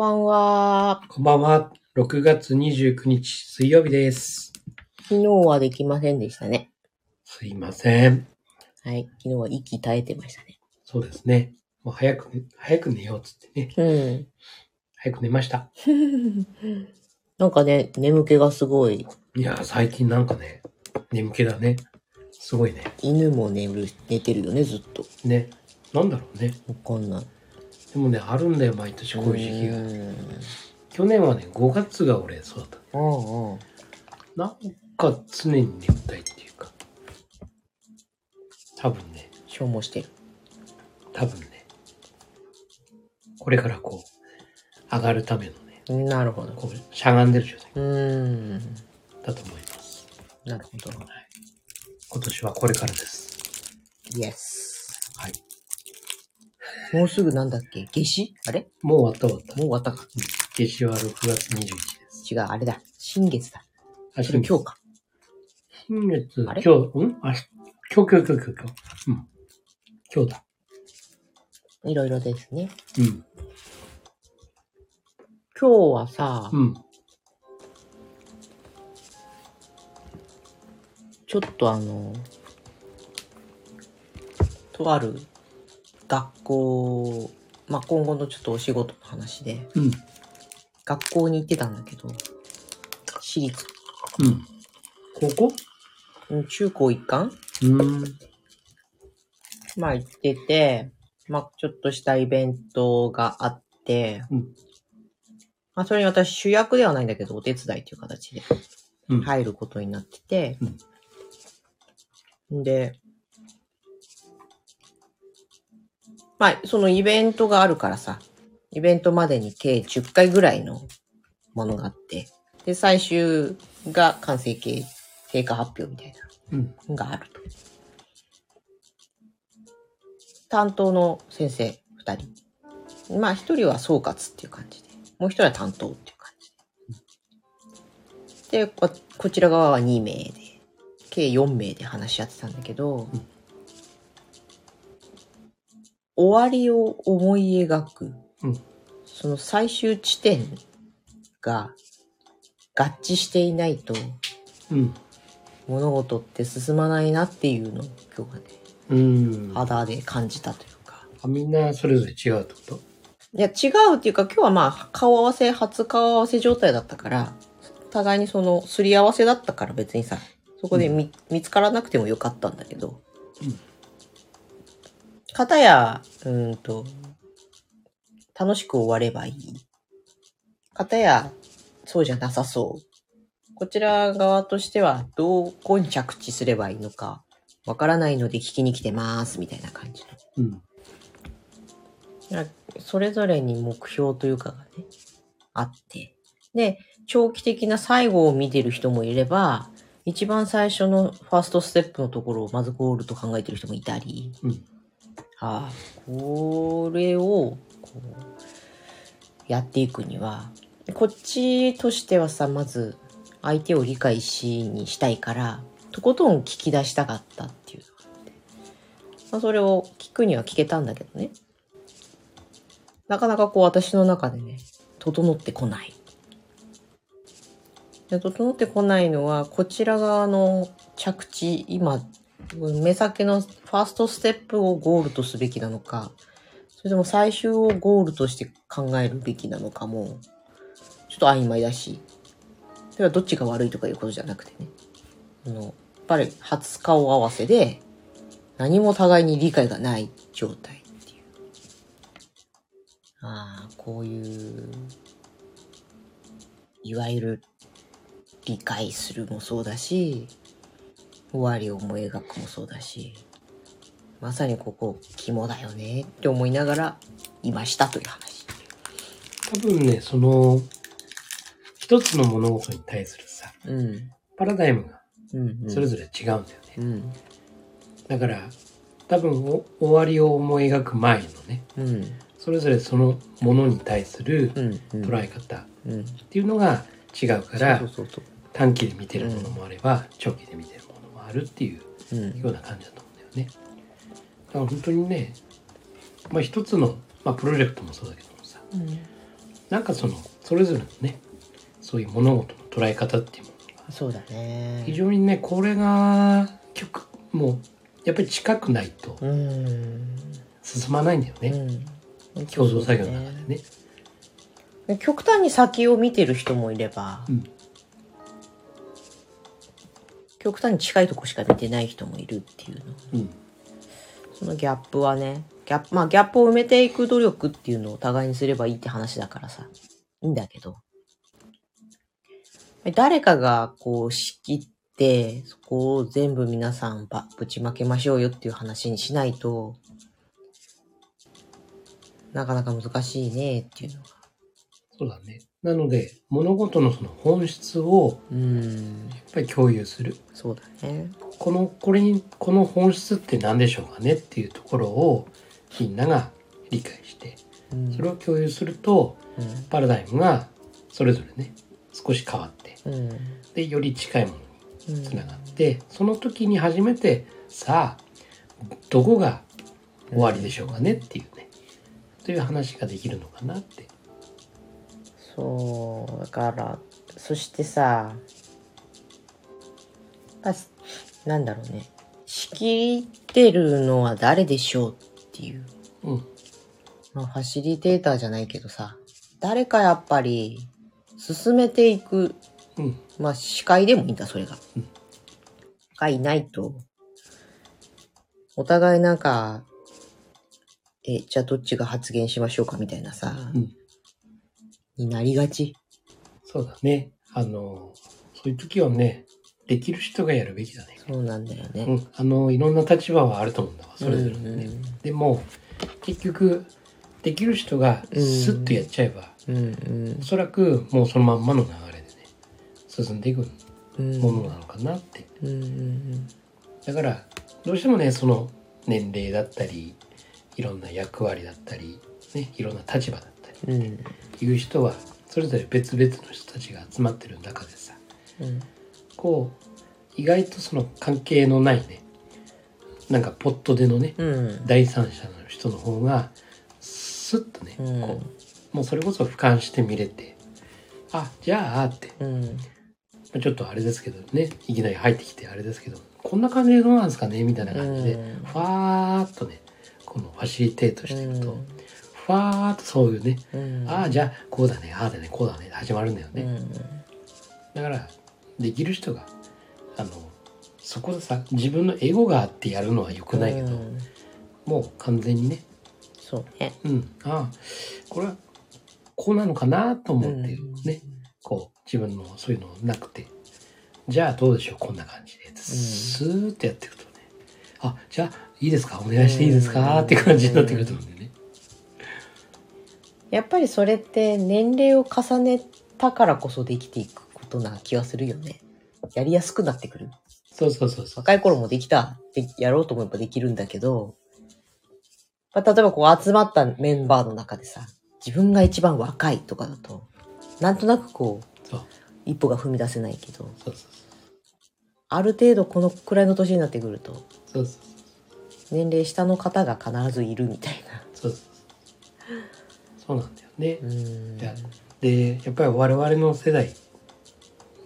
こんばんは。こんばんは。6月29日水曜日です。昨日はできませんでしたね。すいません。はい。昨日は息絶えてましたね。そうですね。もう早く、早く寝ようっつってね。うん。早く寝ました。なんかね、眠気がすごい。いやー、最近なんかね、眠気だね。すごいね。犬も寝る、寝てるよね、ずっと。ね。なんだろうね。わかんない。でもね、あるんだよ、毎年こういう時期が。うん。去年はね、5月が俺そうだった。うんうん。なんか常に眠たいっていうか。多分ね、消耗してる。多分ね。これからこう、上がるためのね、なるほど。こう、しゃがんでる状態うーん。だと思います。なるほど。今年はこれからです。イエス。はい。もうすぐなんだっけ？夏至？あれ？もう終わった終わった。もう終わったか。夏至は6月21日です。違う、あれだ。新月だ。あ、それ今日か。新月、今あれ？日、うん？あ、今日、今日、今日、今日、今日。うん。今日だ。いろいろですね。うん。今日はさ、うん。ちょっとあの、とある学校、まあ、今後のちょっとお仕事の話で、うん。学校に行ってたんだけど、私立、うん。ここうん中高一貫？うん。まあ行ってて、まあちょっとしたイベントがあって、うんまあそれに私主役ではないんだけど、お手伝いという形でうん。入ることになってて、で、まあそのイベントがあるからさ、イベントまでに計10回ぐらいのものがあって、で、最終が完成形、経過発表みたいな。うん。があると。担当の先生二人。まあ一人は総括っていう感じで、もう一人は担当っていう感じで。で、ここちら側は2名で、計4名で話し合ってたんだけど、うん終わりを思い描く、うんその最終地点が合致していないと、うん。物事って進まないなっていうのを今日はね、うん。肌で感じたというか。あみんなそれぞれ違うってこと？いや、違うっていうか今日はまあ顔合わせ、初顔合わせ状態だったから、互いにそのすり合わせだったから別にさ、そこで見,、見つからなくてもよかったんだけど、うん片や、うーんと、楽しく終わればいい。片や、そうじゃなさそう。こちら側としては、どこに着地すればいいのか、わからないので聞きに来てます、みたいな感じの。うん。それぞれに目標というかがね、あって。で、長期的な最後を見てる人もいれば、一番最初のファーストステップのところをまずゴールと考えてる人もいたり、うん。あ、これを、こう、やっていくには、こっちとしてはさ、まず、相手を理解しにしたいから、とことん聞き出したかったっていうのがあって。まあ、それを聞くには聞けたんだけどね。なかなかこう私の中でね、整ってこない。で整ってこないのは、こちら側の着地、今、目先のファーストステップをゴールとすべきなのか、それとも最終をゴールとして考えるべきなのかも、ちょっと曖昧だし、それはどっちが悪いとかいうことじゃなくてね。あの、やっぱり初顔合わせで、何も互いに理解がない状態っていう。ああ、こういう、いわゆる理解するもそうだし、終わりを思い描くもそうだし、まさにここ肝だよねって思いながらいましたという話。多分ね、その、一つの物事に対するさ、うん。パラダイムがうん、うん。それぞれ違うんだよね。うん。だから、多分お終わりを思い描く前のね、うん。それぞれそのものに対するうん。うん。捉え方っうん。ていうのが違うから。短期で見てるものもあれば、長期で見てるるっていううん。ような感じだと思うんだよね。だから本当にね、まあ一つの、まあプロジェクトもそうだけどもさ、なんかそのそれぞれのねそういう物事の捉え方っていうものがそうだね。非常にねこれが極もうやっぱり近くないとうん。進まないんだよね、うん。共同作業の中でね。極端に先を見てる人もいれば、うん極端に近いとこしか見てない人もいるっていうのうん。そのギャップはねギャップまあギャップを埋めていく努力っていうのをお互いにすればいいって話だからさ。いいんだけど。誰かがこう仕切ってそこを全部皆さんばぶちまけましょうよっていう話にしないとなかなか難しいねっていうのが。そうだねなので物事のその本質をうん。やっぱり共有する。そうだね。このこれにこの本質って何でしょうかねっていうところをみんなが理解してうん。それを共有するとパラダイムがそれぞれね少し変わってうん。でより近いものうん。につながってその時に初めてさあどこが終わりでしょうかねっていうねという話ができるのかなってそうだからそしてさやっぱなんだろうね。仕切ってるのは誰でしょうっていう、うん。まあ、ファシリテーターじゃないけどさ。誰かやっぱり進めていく。うん。まあ司会でもいいんだそれが、うん。がいないと。お互いなんかえじゃあどっちが発言しましょうかみたいなさ、うんになりがち。そうだね。あのそういう時はねできる人がやるべきだね。そうなんだよね。うん、あのいろんな立場はあると思うんだわそれぞれのね、でも結局できる人がスッとやっちゃえば、うんうん。おそらくもうそのまんまの流れでね進んでいくうん。ものなのかなって。うんうん。だからどうしてもねその年齢だったりいろんな役割だったり、ね、いろんな立場だったりうん。うんいう人はそれぞれ別々の人たちが集まってる中でさうんこう意外とその関係のないねなんかポットでのねうん。第三者の人の方がスッとね、うん。こうもうそれこそ俯瞰して見れてあじゃあって。うん。まあちょっとあれですけどねいきなり入ってきてあれですけどこんな感じでどうなんですかねみたいな感じで、うん。ふわーっとねこのファシリテートしていくと、うんふわーっとそういうね、うん。ああじゃあこうだね。ああだね。こうだね。始まるんだよね、うん。だからできる人があのそこでさ自分のエゴがあってやるのは良くないけど、うん。もう完全にね。そうね。うん。ああこれはこうなのかなと思ってうん。ね、こう自分のそういうのなくて。じゃあどうでしょうこんな感じで。スーッとやっていくとね。あじゃあいいですか？お願いしていいですか？っていう感じになってくると思うんだよねやっぱりそれって年齢を重ねたからこそできていくことな気がするよね。やりやすくなってくる。そうそうそうそう若い頃もできた。でやろうと思えばできるんだけど、まあ、例えばこう集まったメンバーの中でさ、自分が一番若いとかだと、なんとなくこう、そう一歩が踏み出せないけど、そうそうある程度このくらいの年になってくると、そうそう年齢下の方が必ずいるみたいな。そうそうそうなんだよね、でやっぱり我々の世代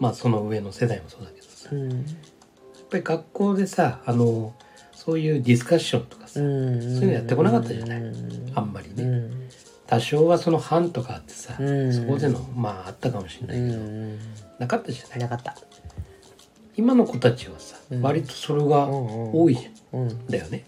まあその上の世代もそうだけどさやっうんぱり学校でさあのそういうディスカッションとかさ、うん。そういうのやってこなかったじゃない？うん。あんまりね、うん。多少はその班とかあってさ、うん。そこでのまああったかもしれなういけど、ん。なかったじゃない？なかった。今の子たちはさ、うん。割とそれが多いじゃん。だよね。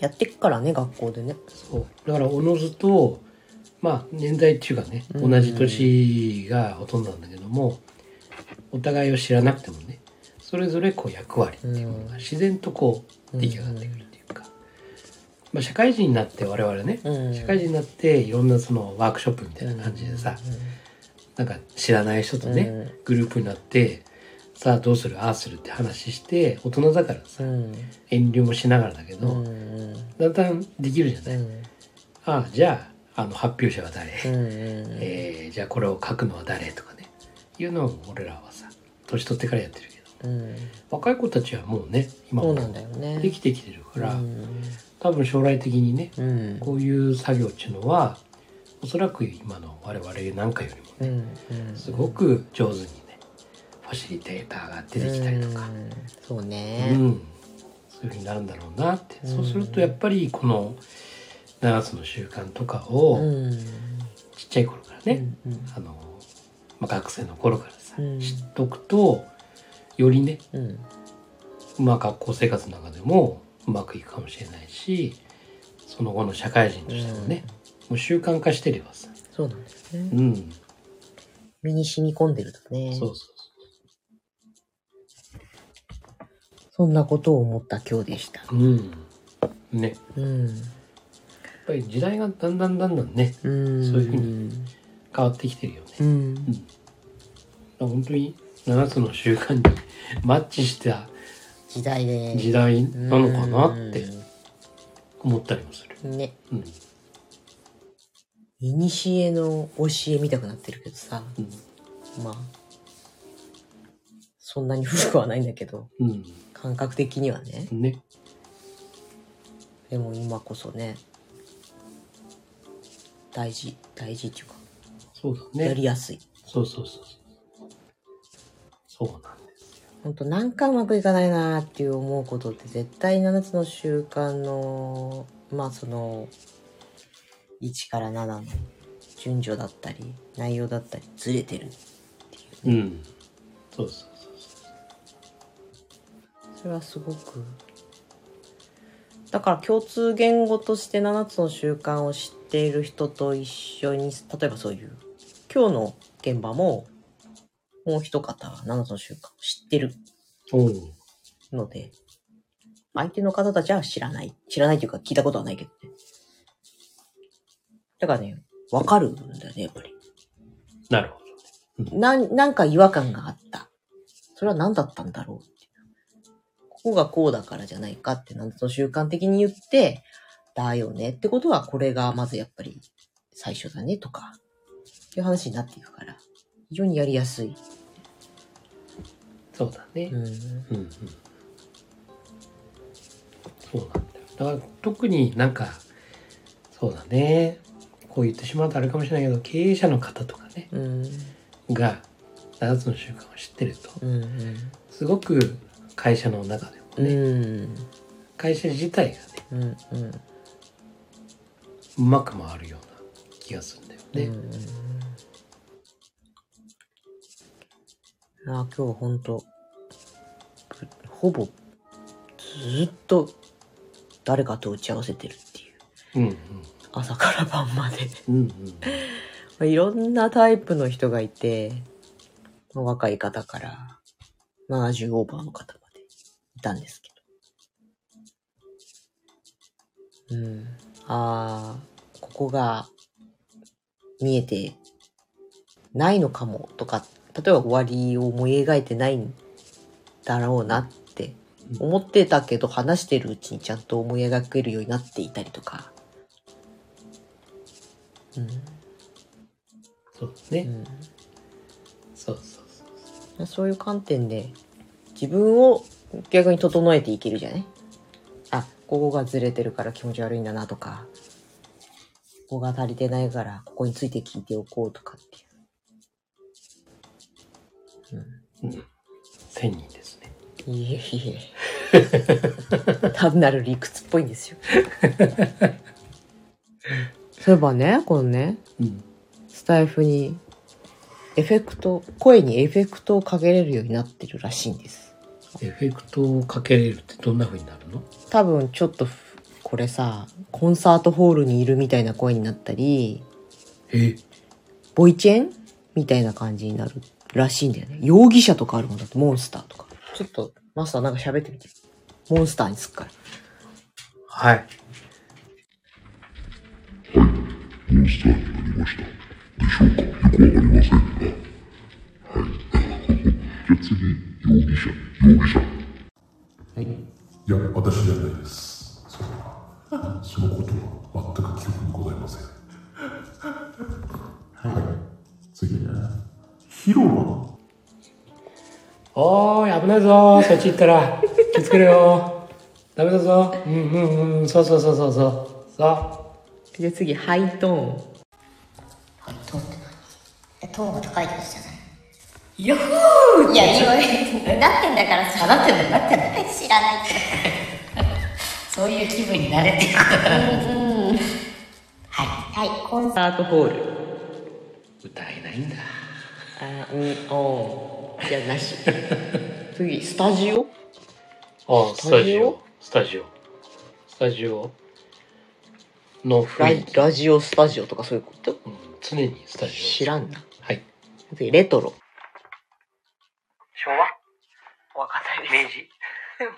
やってっからね、学校でね。そう。だからおのずとまあ年代っていうかねうん同じ年がほとんどなんだけども、お互いを知らなくてもねそれぞれこう役割っていうものが自然とこう出来上がってくるっていうか、まあ、社会人になって我々ね、うん。社会人になっていろんなそのワークショップみたいな感じでさ、なんか知らない人とね、うん。グループになってさあどうするああするって話して大人だからさ、うん。遠慮もしながらだけど、うん。だんだんできるじゃない、うん。ああじゃああの発表者は誰、うん。えーじゃあこれを書くのは誰とかねいうのを俺らはさ年取ってからやってるけどうん。若い子たちはもうね今も。できてきてるから、うん。多分将来的にねうん。こういう作業っていうのはおそらく今の我々なんかよりもうんうんすごく上手にねファシリテーターが出てきたりとか、うんそううねんそういうふうになるんだろうなって、そうするとやっぱりこの7つの習慣とかをうん。ちっちゃい頃からね、うんあのまあ、学生の頃からさ、うん。知っとくとよりね、うん。まあ、学校生活の中でもうまくいくかもしれないしその後の社会人としてもね、もう習慣化してればさ、そうなんですね。うん、身に染み込んでるとね。そうそうそんなことを思った今日でした。そううん。ね。うんぱり時代がだんだんだんだんねうんそういうふうに変わってきてるよね、うん本当に7つの習慣に マッチした時代で時代なのかなって思ったりもする。うんねうん。いにしえの教えみたくなってるけどさうん。まあそんなに古くはないんだけどうん。感覚的にはねね。でも今こそね大事大事っていうか、そうだね。やりやすいそうそうそうそう。そうなんですよ。ほんとなんかうまくいかないなーっていう思うことって絶対7つの習慣のまあその1から7の順序だったり内容だったりずれてるうん。そうそうそうそれはすごくだから共通言語として7つの習慣を知っている人と一緒に例えばそういう今日の現場ももう一方は7つの習慣を知ってる。ので相手の方たちは知らない。知らないというか聞いたことはないけどね。だからねわかるんだよねやっぱり。なるほど。なんなんか違和感があった。それは何だったんだろうここがこうだからじゃないかってなんと習慣的に言って、だよねってことはこれがまずやっぱり最初だねとか、いう話になっていくから、非常にやりやすい。そうだね。うん。うんうん。そうなんだよ。だから特になんか、そうだね。こう言ってしまうとあれかもしれないけど、経営者の方とかね、うん。が7つの習慣を知ってると、うん。すごく会社の中でもうね、ん。会社自体がね、うん。うん。うまく回るような気がするんだよね。うん。あ今日は本当ほぼずっと誰かと打ち合わせてるっていう。うんうん。朝から晩まで。うんうん。まあいろんなタイプの人がいて、まあ若い方から70オーバーの方までいたんですけど。うん。ああ、ここが見えてないのかもとか、例えば終わりを思い描いてないんだろうなって思ってたけど話してるうちにちゃんと思い描けるようになっていたりとか。うん。そうね。うんそうそうそう。そういう観点で自分を逆に整えていけるじゃない？あ、ここがずれてるから気持ち悪いんだなとか、ここが足りてないからここについて聞いておこうとかってうん。千人ですね。いう。いえいえ。単なる理屈っぽいんですよ。そういえばね、このね、うん。スタイフにエフェクト、声にエフェクトをかけれるようになってるらしいんです。エフェクトをかけれるってどんな風になるの？多分ちょっとふこれさコンサートホールにいるみたいな声になったりえ？ボイチェンみたいな感じになるらしいんだよね容疑者とかあるもんだってモンスターとかちょっとマスターなんか喋ってみてモンスターにすっからはい。モンスターになりました。でしょうか？よくわかりませんが。はい。じゃあ次、容疑者、容疑者。いや、私じゃないです。それは。そのことは全く記憶にございません。はい。次。ヒロはおーい、危ないぞそっち行ったら。気をつけろよ。ダメだぞ。うんうんうん。そうそうそうそうそう。そで次ハイトーンえトーンが高いってことじゃない？ヤッホーいや、今、なってんだからさ。なってんだなってんだ知らないけど。そういう気分になれていくはい。はい。コンスタートホール。歌えないんだあ、うん、おー。いや、なし。次、スタジオ？あスタジオスタジオ？スタジオのラジオスタジオとかそういうこと？うん、常にスタジオ知らんな。はい次、レトロ。昭和わかんない明治明治？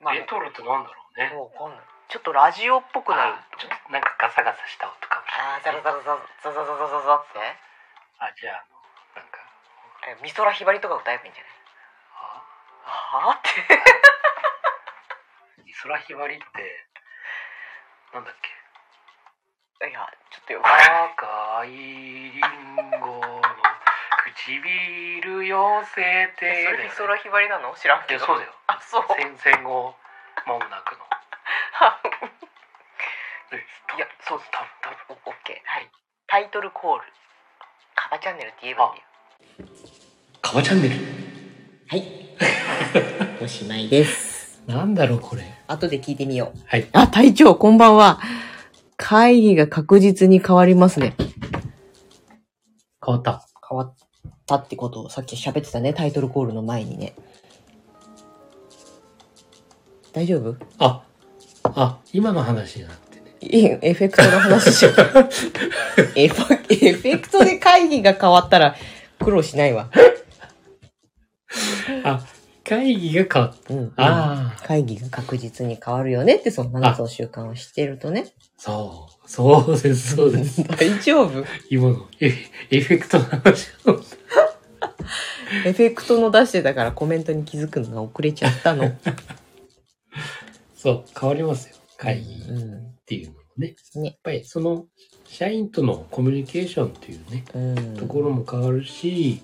まあ、レトロってなんだろうねわかんない。ちょっとラジオっぽくなるあ。ちょっとなんかガサガサした音かもしれないあー、ザラザラザラザザザザザザって。あじゃああのなんかえ、美空ひばりとか歌えばいいんじゃないあはあって。美空ひばりってなんだっけいや、ちょっとよくわかんない。赤いリンゴの唇寄せてそれ美空ひばりなの？知らんいけど。やそうだよあ、そう。戦戦後間もなくの いや、そうたたオッケー。はい。タイトルコール。カバチャンネルって言えばいいよ。カバチャンネル？はい。おしまいです。なんだろうこれ後で聞いてみよう。はいあ、隊長、こんばんは。会議が確実に変わりますね。変わった変わったってことをさっき喋ってたね。タイトルコールの前にね。大丈夫？ああ今の話じゃなくてねいいエフェクトの話しよう。エフェエフェクトで会議が変わったら苦労しないわ。あ会議が変わった。うん、ああ。会議が確実に変わるよねって、その7つの習慣を知ってるとね。そう。そうですそうです。大丈夫？今のエエフェクトの話を。エフェクトの出してたからコメントに気づくのが遅れちゃったの。そう変わりますよ。会議っうん。ていうのもね。ね。やっぱりその社員とのコミュニケーションっていうねうん。ところも変わるし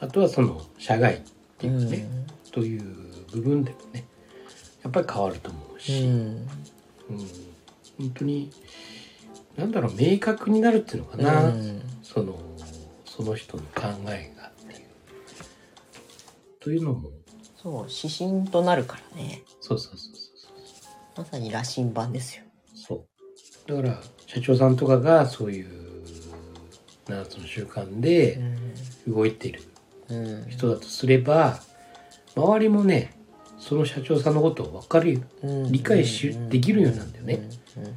あとはその社外っていうかね、うんという部分でもねやっぱり変わると思ううし、ん。うん。本当になんだろう明確になるっていうのかな、うん。そのその人の考えがっていう。というのも。そう、指針となるからね。そうそうそうそうまさに羅針盤ですよ。そう。だから社長さんとかがそういう7つの習慣で動いてるうん。人だとすれば周りもねその社長さんのことを分かるようん。理解しできるようになるんだよね。うん。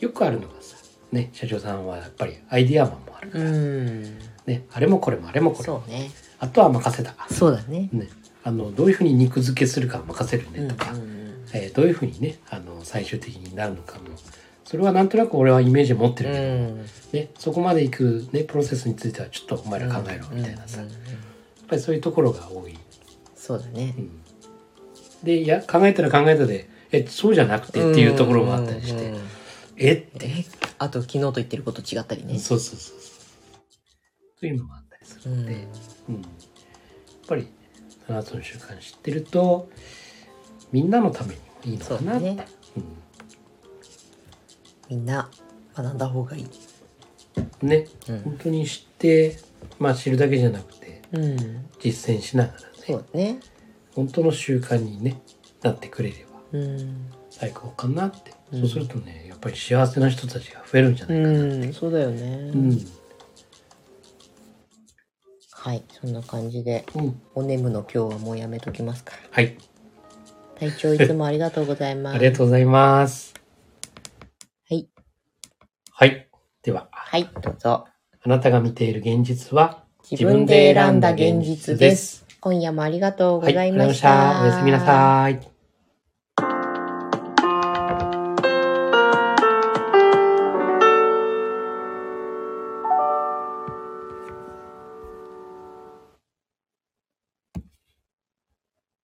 よくあるのがさね社長さんはやっぱりアイディアマンもあるから、うん。ねあれもこれもあれもこれ。もね。あとは任せた。そうだね。ねあのどういうふうに肉付けするかは任せるねとか、えーどういうふうにねあの最終的になるのかも。それはなんとなく俺はイメージ持ってるうけど、ん。ね、そこまでいく、ね、プロセスについてはちょっとお前ら考えろみたいなさ、やっぱりそういうところが多い、そうだね。う。ん、でいや考えたら考えたでえそうじゃなくてっていうところもあったりして、うんうんうんえって、え？あと昨日と言ってること違ったりね。そうそうそうそう。というのもあったりするので、うん。やっぱり7つの習慣知ってるとみんなのためにもいいのかなって、そうだね。みんな学んだ方がいい。うんね、うん。本当に知ってまあ知るだけじゃなくてうん。実践しながらねそうだね。本当の習慣に、ね、なってくれればうん。最高かなって、うんそうするとねやっぱり幸せな人たちが増えるんじゃないかな、うん、そうだよね。うんはい、そんな感じで、うんお眠の今日はもうやめときますか。はい体調いつもありがとうございます。ありがとうございますはい。はいでははい、どうぞ。あなたが見ている現実は自分で選んだ現実です。今夜もありがとうご、ざいまし。ありがとうござい。おやすみなさい。